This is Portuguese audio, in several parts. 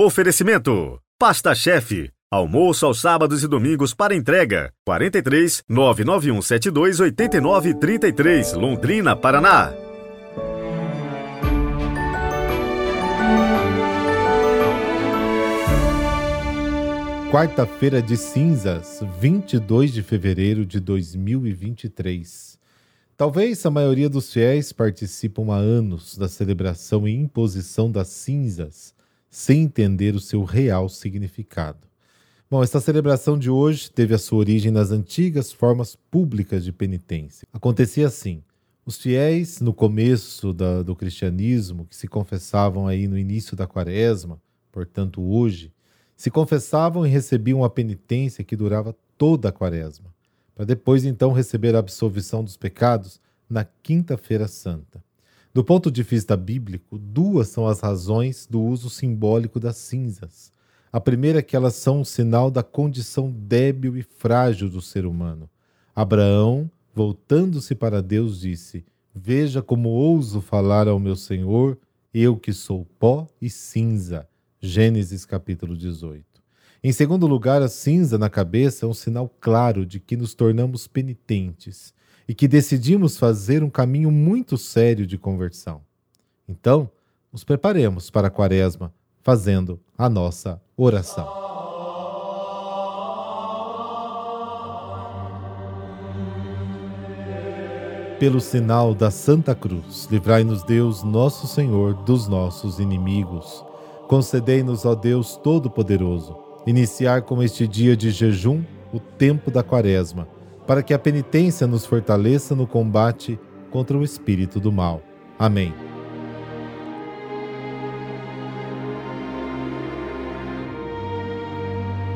Oferecimento: Pasta Chefe. Almoço aos sábados e domingos para entrega. 43 99172 8933, Londrina, Paraná. Quarta-feira de cinzas, 22 de fevereiro de 2023. Talvez a maioria dos fiéis participam há anos da celebração e imposição das cinzas, sem entender o seu real significado. Bom, esta celebração de hoje teve a sua origem nas antigas formas públicas de penitência. Acontecia assim: os fiéis, no começo da, do cristianismo, que se confessavam aí no início da quaresma, portanto hoje, se confessavam e recebiam a penitência que durava toda a quaresma, para depois então receber a absolvição dos pecados na Quinta-feira Santa. Do ponto de vista bíblico, duas são as razões do uso simbólico das cinzas. A primeira é que elas são um sinal da condição débil e frágil do ser humano. Abraão, voltando-se para Deus, disse: Veja como ouso falar ao meu Senhor, eu que sou pó e cinza Gênesis capítulo 18. Em segundo lugar, a cinza na cabeça é um sinal claro de que nos tornamos penitentes e que decidimos fazer um caminho muito sério de conversão. Então, nos preparemos para a quaresma fazendo a nossa oração. Pelo sinal da Santa Cruz, livrai-nos Deus, nosso Senhor, dos nossos inimigos Concedei-nos, ó Deus Todo-Poderoso, iniciar com este dia de jejum o tempo da Quaresma, para que a penitência nos fortaleça no combate contra o espírito do mal. Amém.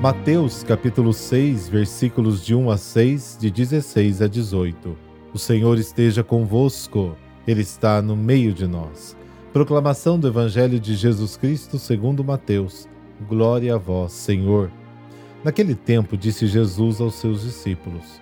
Mateus capítulo 6, versículos de 1 a 6, de 16 a 18. O Senhor esteja convosco, Ele está no meio de nós. Proclamação do Evangelho de Jesus Cristo segundo Mateus. Glória a vós, Senhor. Naquele tempo disse Jesus aos seus discípulos: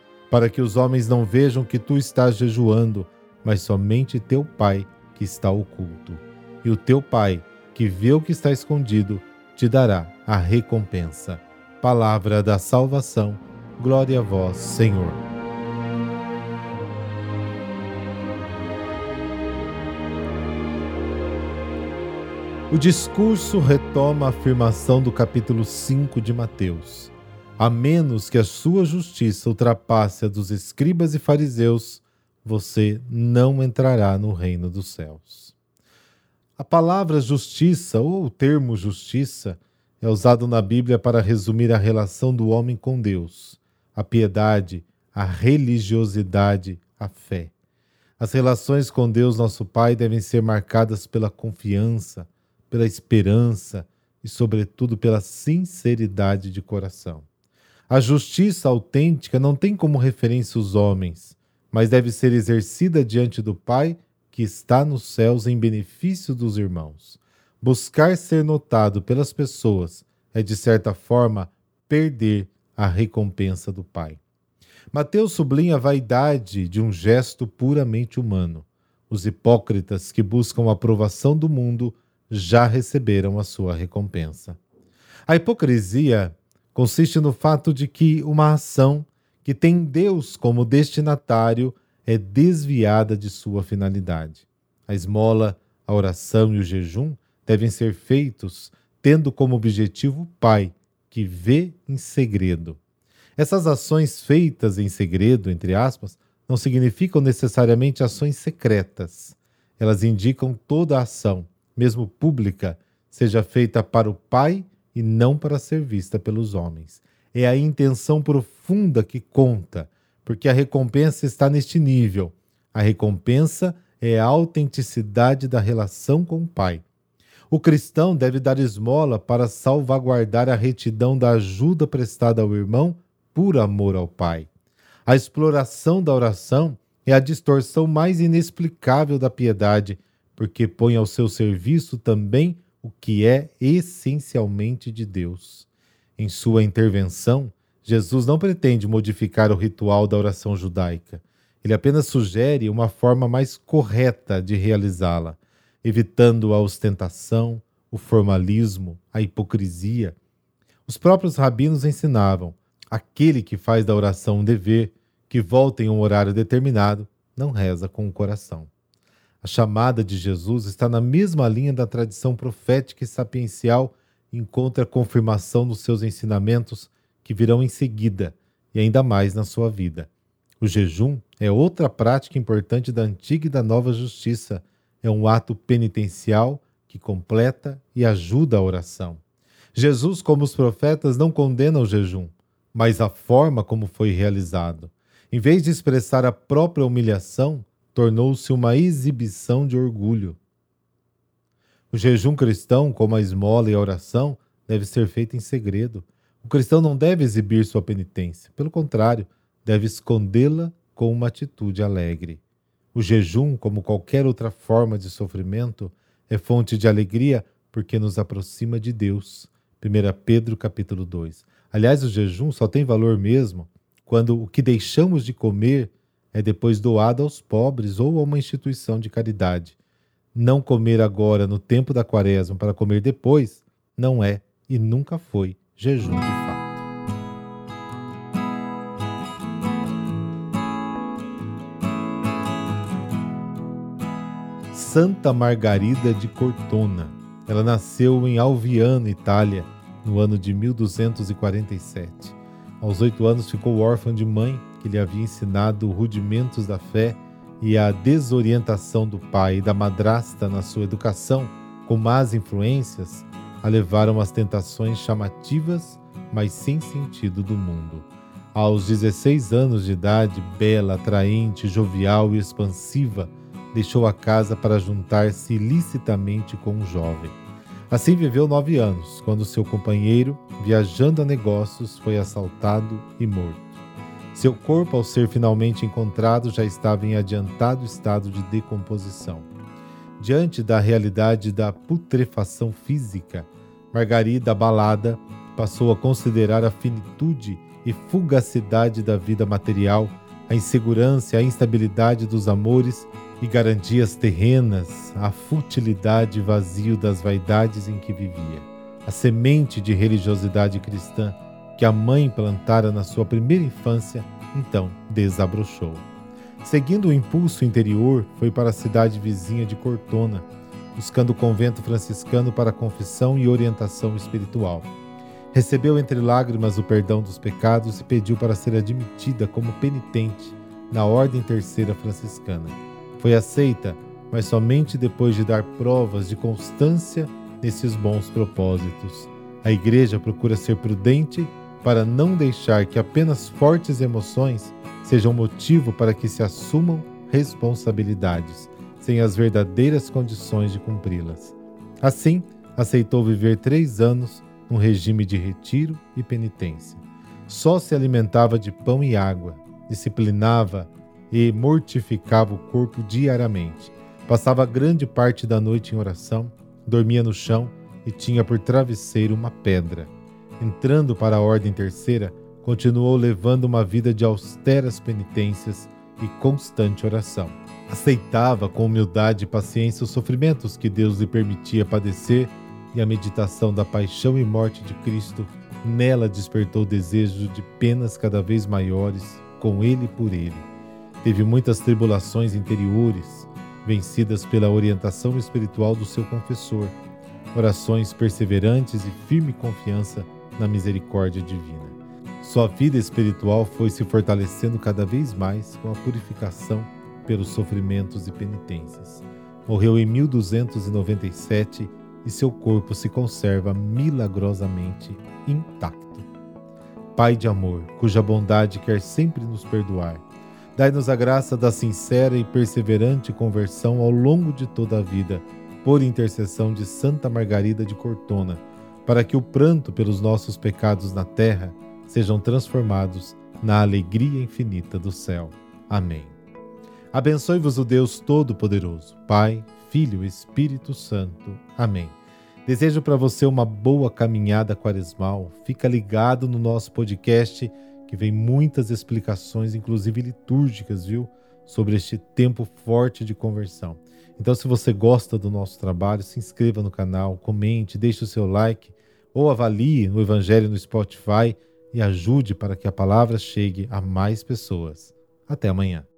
para que os homens não vejam que tu estás jejuando, mas somente teu Pai que está oculto. E o teu Pai, que vê o que está escondido, te dará a recompensa. Palavra da salvação. Glória a vós, Senhor. O discurso retoma a afirmação do capítulo 5 de Mateus. A menos que a sua justiça ultrapasse a dos escribas e fariseus, você não entrará no reino dos céus. A palavra justiça, ou o termo justiça, é usado na Bíblia para resumir a relação do homem com Deus, a piedade, a religiosidade, a fé. As relações com Deus, nosso Pai, devem ser marcadas pela confiança, pela esperança e, sobretudo, pela sinceridade de coração. A justiça autêntica não tem como referência os homens, mas deve ser exercida diante do Pai que está nos céus em benefício dos irmãos. Buscar ser notado pelas pessoas é, de certa forma, perder a recompensa do Pai. Mateus sublinha a vaidade de um gesto puramente humano. Os hipócritas que buscam a aprovação do mundo já receberam a sua recompensa. A hipocrisia consiste no fato de que uma ação que tem Deus como destinatário é desviada de sua finalidade. A esmola, a oração e o jejum devem ser feitos tendo como objetivo o Pai, que vê em segredo. Essas ações feitas em segredo, entre aspas, não significam necessariamente ações secretas. Elas indicam toda a ação, mesmo pública, seja feita para o Pai e não para ser vista pelos homens. É a intenção profunda que conta, porque a recompensa está neste nível. A recompensa é a autenticidade da relação com o Pai. O cristão deve dar esmola para salvaguardar a retidão da ajuda prestada ao irmão por amor ao Pai. A exploração da oração é a distorção mais inexplicável da piedade, porque põe ao seu serviço também o que é essencialmente de Deus. Em sua intervenção, Jesus não pretende modificar o ritual da oração judaica. Ele apenas sugere uma forma mais correta de realizá-la, evitando a ostentação, o formalismo, a hipocrisia. Os próprios rabinos ensinavam: aquele que faz da oração um dever, que volta em um horário determinado, não reza com o coração. A chamada de Jesus está na mesma linha da tradição profética e sapiencial e encontra confirmação nos seus ensinamentos que virão em seguida e ainda mais na sua vida. O jejum é outra prática importante da antiga e da nova justiça. É um ato penitencial que completa e ajuda a oração. Jesus, como os profetas, não condena o jejum, mas a forma como foi realizado. Em vez de expressar a própria humilhação, tornou-se uma exibição de orgulho. O jejum cristão, como a esmola e a oração, deve ser feito em segredo. O cristão não deve exibir sua penitência, pelo contrário, deve escondê-la com uma atitude alegre. O jejum, como qualquer outra forma de sofrimento, é fonte de alegria porque nos aproxima de Deus. 1 Pedro capítulo 2. Aliás, o jejum só tem valor mesmo quando o que deixamos de comer é depois doado aos pobres ou a uma instituição de caridade. Não comer agora no tempo da quaresma para comer depois não é e nunca foi jejum de fato. Santa Margarida de Cortona. Ela nasceu em Alviano, Itália, no ano de 1247. Aos oito anos ficou órfã de mãe que lhe havia ensinado rudimentos da fé e a desorientação do pai e da madrasta na sua educação, com más influências, a levaram às tentações chamativas, mas sem sentido do mundo. Aos 16 anos de idade, bela, atraente, jovial e expansiva, deixou a casa para juntar-se ilicitamente com um jovem. Assim viveu nove anos, quando seu companheiro, viajando a negócios, foi assaltado e morto. Seu corpo, ao ser finalmente encontrado, já estava em adiantado estado de decomposição. Diante da realidade da putrefação física, Margarida, abalada, passou a considerar a finitude e fugacidade da vida material, a insegurança a instabilidade dos amores e garantias terrenas, a futilidade e vazio das vaidades em que vivia. A semente de religiosidade cristã que a mãe plantara na sua primeira infância, então desabrochou. Seguindo o impulso interior, foi para a cidade vizinha de Cortona, buscando o convento franciscano para confissão e orientação espiritual. Recebeu entre lágrimas o perdão dos pecados e pediu para ser admitida como penitente na Ordem Terceira Franciscana. Foi aceita, mas somente depois de dar provas de constância nesses bons propósitos. A Igreja procura ser prudente para não deixar que apenas fortes emoções sejam motivo para que se assumam responsabilidades, sem as verdadeiras condições de cumpri-las. Assim, aceitou viver três anos num regime de retiro e penitência. Só se alimentava de pão e água, disciplinava e mortificava o corpo diariamente. Passava grande parte da noite em oração, dormia no chão e tinha por travesseiro uma pedra entrando para a Ordem Terceira, continuou levando uma vida de austeras penitências e constante oração. Aceitava com humildade e paciência os sofrimentos que Deus lhe permitia padecer e a meditação da paixão e morte de Cristo nela despertou desejo de penas cada vez maiores com ele e por ele. Teve muitas tribulações interiores, vencidas pela orientação espiritual do seu confessor, orações perseverantes e firme confiança na misericórdia divina. Sua vida espiritual foi se fortalecendo cada vez mais com a purificação pelos sofrimentos e penitências. Morreu em 1297 e seu corpo se conserva milagrosamente intacto. Pai de amor, cuja bondade quer sempre nos perdoar, dai-nos a graça da sincera e perseverante conversão ao longo de toda a vida, por intercessão de Santa Margarida de Cortona, para que o pranto pelos nossos pecados na terra sejam transformados na alegria infinita do céu. Amém. Abençoe-vos o Deus Todo-Poderoso, Pai, Filho e Espírito Santo. Amém. Desejo para você uma boa caminhada quaresmal. Fica ligado no nosso podcast que vem muitas explicações, inclusive litúrgicas, viu, sobre este tempo forte de conversão. Então, se você gosta do nosso trabalho, se inscreva no canal, comente, deixe o seu like ou avalie o Evangelho no Spotify e ajude para que a palavra chegue a mais pessoas. Até amanhã.